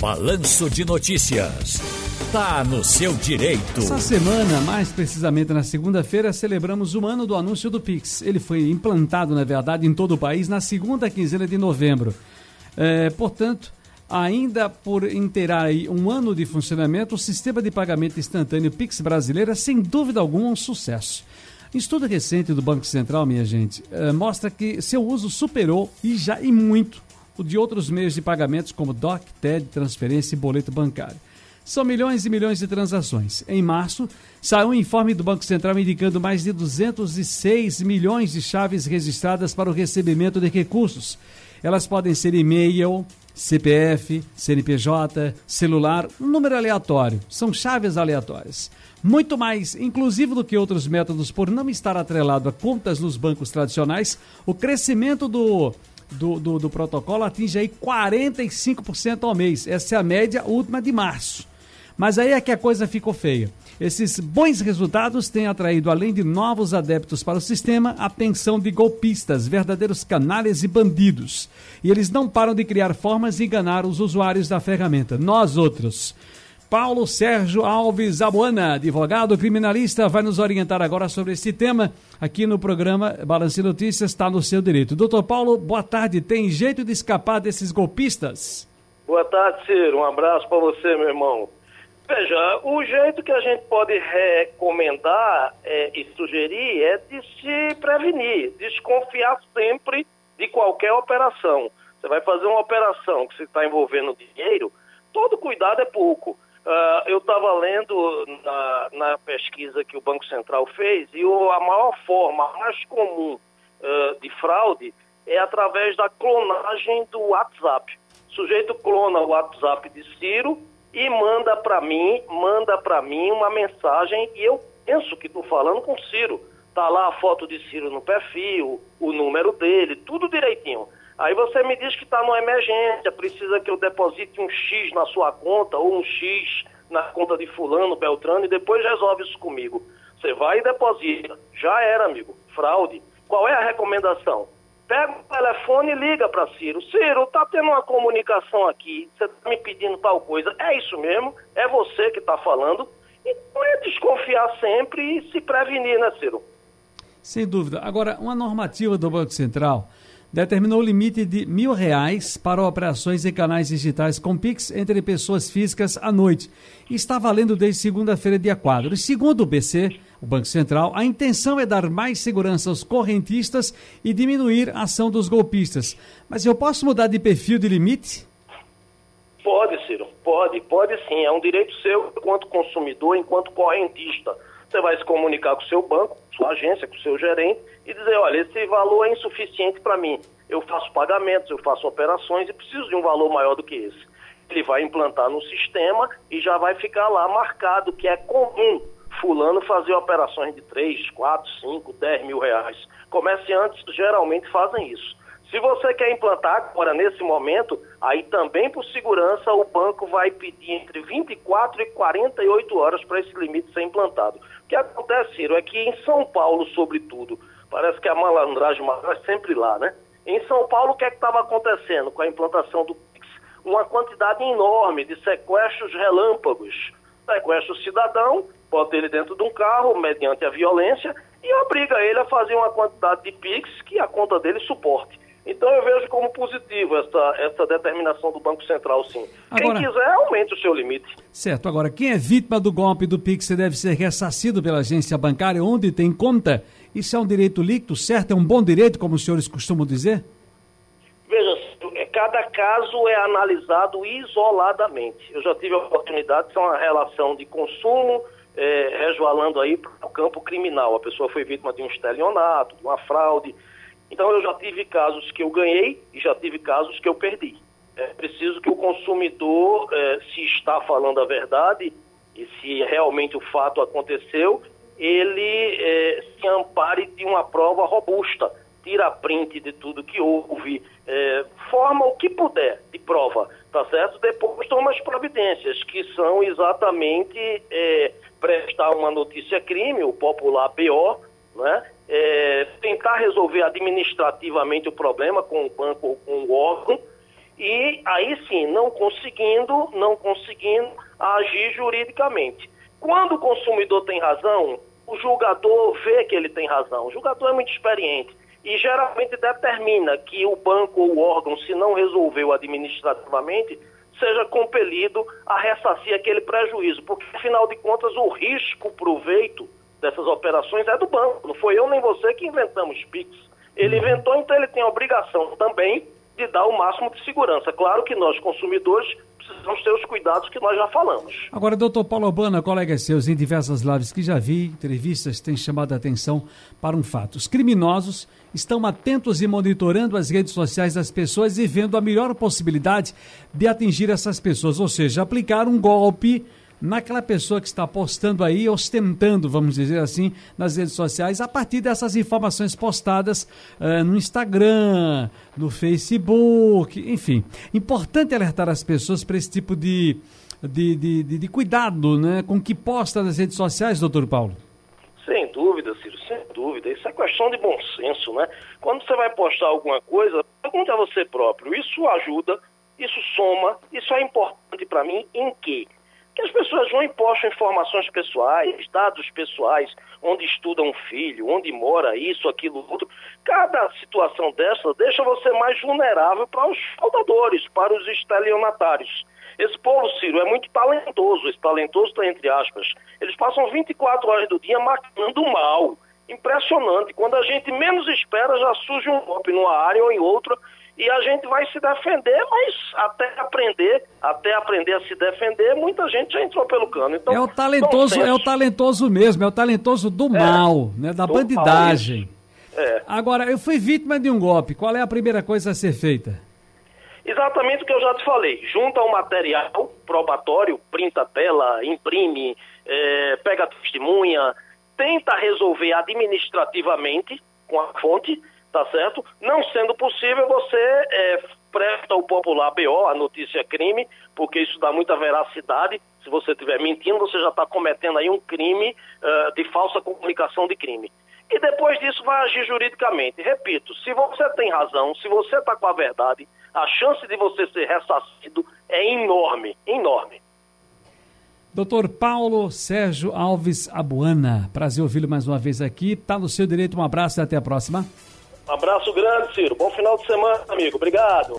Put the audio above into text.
Balanço de Notícias. Tá no seu direito. Essa semana, mais precisamente na segunda-feira, celebramos o ano do anúncio do Pix. Ele foi implantado, na verdade, em todo o país na segunda quinzena de novembro. É, portanto, ainda por inteirar um ano de funcionamento, o sistema de pagamento instantâneo Pix brasileiro é, sem dúvida alguma, um sucesso. Estudo recente do Banco Central, minha gente, é, mostra que seu uso superou e já e muito de outros meios de pagamentos como DOC, TED, transferência e boleto bancário. São milhões e milhões de transações. Em março, saiu um informe do Banco Central indicando mais de 206 milhões de chaves registradas para o recebimento de recursos. Elas podem ser e-mail, CPF, CNPJ, celular, um número aleatório. São chaves aleatórias. Muito mais inclusive do que outros métodos por não estar atrelado a contas nos bancos tradicionais, o crescimento do do, do, do, protocolo atinge aí 45% ao mês. Essa é a média última de março. Mas aí é que a coisa ficou feia. Esses bons resultados têm atraído, além de novos adeptos para o sistema, a atenção de golpistas, verdadeiros canalhas e bandidos. E eles não param de criar formas de enganar os usuários da ferramenta. Nós outros. Paulo Sérgio Alves Abuana, advogado criminalista, vai nos orientar agora sobre esse tema aqui no programa Balance Notícias, está no seu direito. Doutor Paulo, boa tarde. Tem jeito de escapar desses golpistas? Boa tarde, Ciro. Um abraço para você, meu irmão. Veja, o jeito que a gente pode recomendar é, e sugerir é de se prevenir, desconfiar sempre de qualquer operação. Você vai fazer uma operação que você está envolvendo dinheiro, todo cuidado é pouco. Uh, eu estava lendo na, na, pesquisa que o Banco Central fez e o, a maior forma, a mais comum uh, de fraude é através da clonagem do WhatsApp. O sujeito clona o WhatsApp de Ciro e manda para mim, manda para mim uma mensagem e eu penso que estou falando com Ciro. Tá lá a foto de Ciro no perfil, o número dele, tudo direitinho. Aí você me diz que está numa emergência, precisa que eu deposite um X na sua conta ou um X na conta de fulano, Beltrano e depois resolve isso comigo. Você vai e deposita. Já era, amigo. Fraude. Qual é a recomendação? pega o telefone e liga para Ciro. Ciro, tá tendo uma comunicação aqui, você tá me pedindo tal coisa. É isso mesmo? É você que está falando? Então é desconfiar sempre e se prevenir, né, Ciro? Sem dúvida. Agora, uma normativa do Banco Central determinou o limite de mil reais para operações em canais digitais com Pix entre pessoas físicas à noite. Está valendo desde segunda-feira, dia 4. E segundo o BC, o Banco Central, a intenção é dar mais segurança aos correntistas e diminuir a ação dos golpistas. Mas eu posso mudar de perfil de limite? Pode, Ciro. Pode, pode sim. É um direito seu enquanto consumidor, enquanto correntista. Você vai se comunicar com o seu banco, sua agência, com o seu gerente e dizer, olha, esse valor é insuficiente para mim. Eu faço pagamentos, eu faço operações e preciso de um valor maior do que esse. Ele vai implantar no sistema e já vai ficar lá marcado que é comum fulano fazer operações de 3, 4, 5, 10 mil reais. Comerciantes geralmente fazem isso. Se você quer implantar agora, nesse momento, aí também por segurança o banco vai pedir entre 24 e 48 horas para esse limite ser implantado. O que acontece, Ciro, é que em São Paulo, sobretudo, Parece que a malandragem maior é sempre lá, né? Em São Paulo, o que é estava acontecendo com a implantação do PIX? Uma quantidade enorme de sequestros relâmpagos. Sequestra o cidadão, bota ele dentro de um carro, mediante a violência, e obriga ele a fazer uma quantidade de PIX que a conta dele suporte. Então eu vejo como positivo essa, essa determinação do Banco Central, sim. Agora, quem quiser, aumente o seu limite. Certo. Agora, quem é vítima do golpe do Pix deve ser ressarcido pela agência bancária onde tem conta isso é um direito líquido, certo? É um bom direito, como os senhores costumam dizer? Veja, é, cada caso é analisado isoladamente. Eu já tive a oportunidade de ser uma relação de consumo, é, resvalando aí para o campo criminal. A pessoa foi vítima de um estelionato, de uma fraude. Então eu já tive casos que eu ganhei e já tive casos que eu perdi. É preciso que o consumidor, é, se está falando a verdade e se realmente o fato aconteceu, ele é, se ampare de uma prova robusta, tira print de tudo que houve, é, forma o que puder de prova, tá certo? Depois toma as providências, que são exatamente é, prestar uma notícia crime, o popular BO, né? É, tentar resolver administrativamente o problema com o banco ou com o órgão e aí sim, não conseguindo, não conseguindo agir juridicamente. Quando o consumidor tem razão, o julgador vê que ele tem razão. O julgador é muito experiente e geralmente determina que o banco ou o órgão, se não resolveu administrativamente, seja compelido a ressarcir aquele prejuízo, porque afinal de contas o risco proveito dessas operações é do banco. Não foi eu nem você que inventamos PIX. Ele uhum. inventou, então ele tem a obrigação também de dar o máximo de segurança. Claro que nós, consumidores, precisamos ter os cuidados que nós já falamos. Agora, doutor Paulo Albana, colegas seus, em diversas lives que já vi, entrevistas, têm chamado a atenção para um fato. Os criminosos estão atentos e monitorando as redes sociais das pessoas e vendo a melhor possibilidade de atingir essas pessoas, ou seja, aplicar um golpe naquela pessoa que está postando aí, ostentando, vamos dizer assim, nas redes sociais, a partir dessas informações postadas uh, no Instagram, no Facebook, enfim. Importante alertar as pessoas para esse tipo de, de, de, de, de cuidado né, com que posta nas redes sociais, doutor Paulo. Sem dúvida, Ciro, sem dúvida. Isso é questão de bom senso, né? Quando você vai postar alguma coisa, pergunta a você próprio. Isso ajuda, isso soma, isso é importante para mim em quê? Que as pessoas vão e postam informações pessoais, dados pessoais, onde estuda um filho, onde mora isso, aquilo, outro. Cada situação dessa deixa você mais vulnerável para os fraudadores, para os estelionatários. Esse povo, Ciro, é muito talentoso, esse talentoso está entre aspas. Eles passam 24 horas do dia maquinando mal. Impressionante. Quando a gente menos espera, já surge um golpe numa área ou em outra e a gente vai se defender, mas até aprender, até aprender a se defender, muita gente já entrou pelo cano. Então, é o talentoso, é o talentoso mesmo, é o talentoso do é, mal, né, da bandidagem. É. Agora, eu fui vítima de um golpe. Qual é a primeira coisa a ser feita? Exatamente o que eu já te falei. Junta o um material probatório, printa a tela, imprime, é, pega a testemunha, tenta resolver administrativamente com a fonte tá certo? Não sendo possível, você é, presta o popular BO, a notícia crime, porque isso dá muita veracidade. Se você estiver mentindo, você já está cometendo aí um crime uh, de falsa comunicação de crime. E depois disso vai agir juridicamente. Repito, se você tem razão, se você está com a verdade, a chance de você ser ressarcido é enorme, enorme. Doutor Paulo Sérgio Alves Abuana, prazer ouvi-lo mais uma vez aqui. Está no seu direito, um abraço e até a próxima. Um abraço grande, Ciro. Bom final de semana, amigo. Obrigado.